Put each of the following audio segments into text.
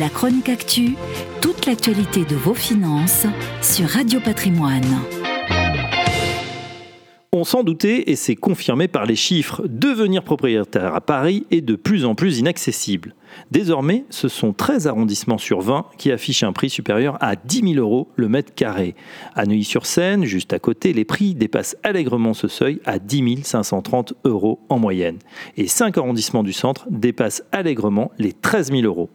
La chronique actu, toute l'actualité de vos finances sur Radio Patrimoine. On s'en doutait et c'est confirmé par les chiffres. Devenir propriétaire à Paris est de plus en plus inaccessible. Désormais, ce sont 13 arrondissements sur 20 qui affichent un prix supérieur à 10 000 euros le mètre carré. À Neuilly-sur-Seine, juste à côté, les prix dépassent allègrement ce seuil à 10 530 euros en moyenne. Et 5 arrondissements du centre dépassent allègrement les 13 000 euros.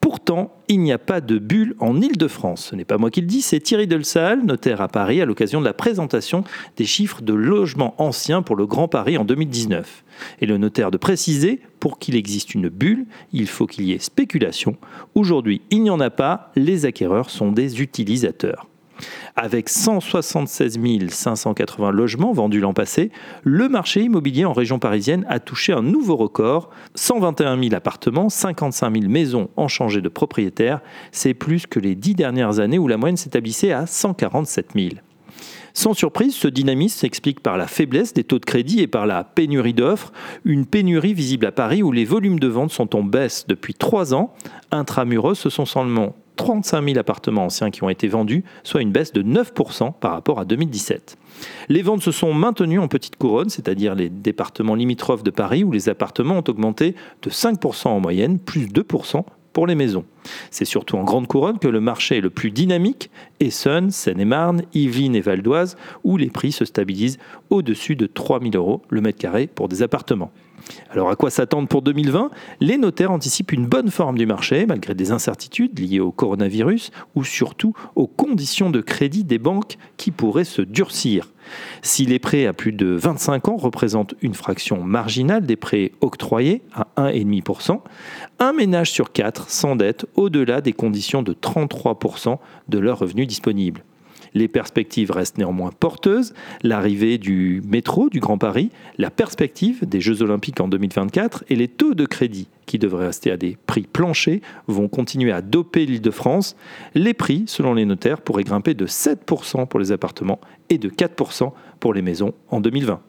Pourtant, il n'y a pas de bulle en Ile-de-France. Ce n'est pas moi qui le dis, c'est Thierry Delsal, notaire à Paris, à l'occasion de la présentation des chiffres de logements anciens pour le Grand Paris en 2019. Et le notaire de préciser, pour qu'il existe une bulle, il faut qu'il y ait spéculation. Aujourd'hui, il n'y en a pas, les acquéreurs sont des utilisateurs. Avec 176 580 logements vendus l'an passé, le marché immobilier en région parisienne a touché un nouveau record. 121 000 appartements, 55 000 maisons ont changé de propriétaire. C'est plus que les dix dernières années où la moyenne s'établissait à 147 000. Sans surprise, ce dynamisme s'explique par la faiblesse des taux de crédit et par la pénurie d'offres, une pénurie visible à Paris où les volumes de vente sont en baisse depuis trois ans. Intramuros, ce sont seulement 35 000 appartements anciens qui ont été vendus, soit une baisse de 9% par rapport à 2017. Les ventes se sont maintenues en petite couronne, c'est-à-dire les départements limitrophes de Paris où les appartements ont augmenté de 5% en moyenne, plus 2% pour les maisons. C'est surtout en Grande Couronne que le marché est le plus dynamique, Essonne, Seine-et-Marne, Yvelines et Val d'Oise, où les prix se stabilisent au-dessus de 3000 euros le mètre carré pour des appartements. Alors à quoi s'attendre pour 2020 Les notaires anticipent une bonne forme du marché malgré des incertitudes liées au coronavirus ou surtout aux conditions de crédit des banques qui pourraient se durcir. Si les prêts à plus de 25 ans représentent une fraction marginale des prêts octroyés à 1,5%, un ménage sur quatre s'endette au-delà des conditions de 33% de leurs revenus disponibles. Les perspectives restent néanmoins porteuses. L'arrivée du métro du Grand Paris, la perspective des Jeux Olympiques en 2024 et les taux de crédit qui devraient rester à des prix planchers vont continuer à doper l'île de France. Les prix, selon les notaires, pourraient grimper de 7% pour les appartements et de 4% pour les maisons en 2020.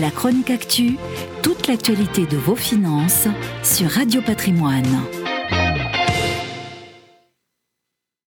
La chronique actu, toute l'actualité de vos finances sur Radio Patrimoine.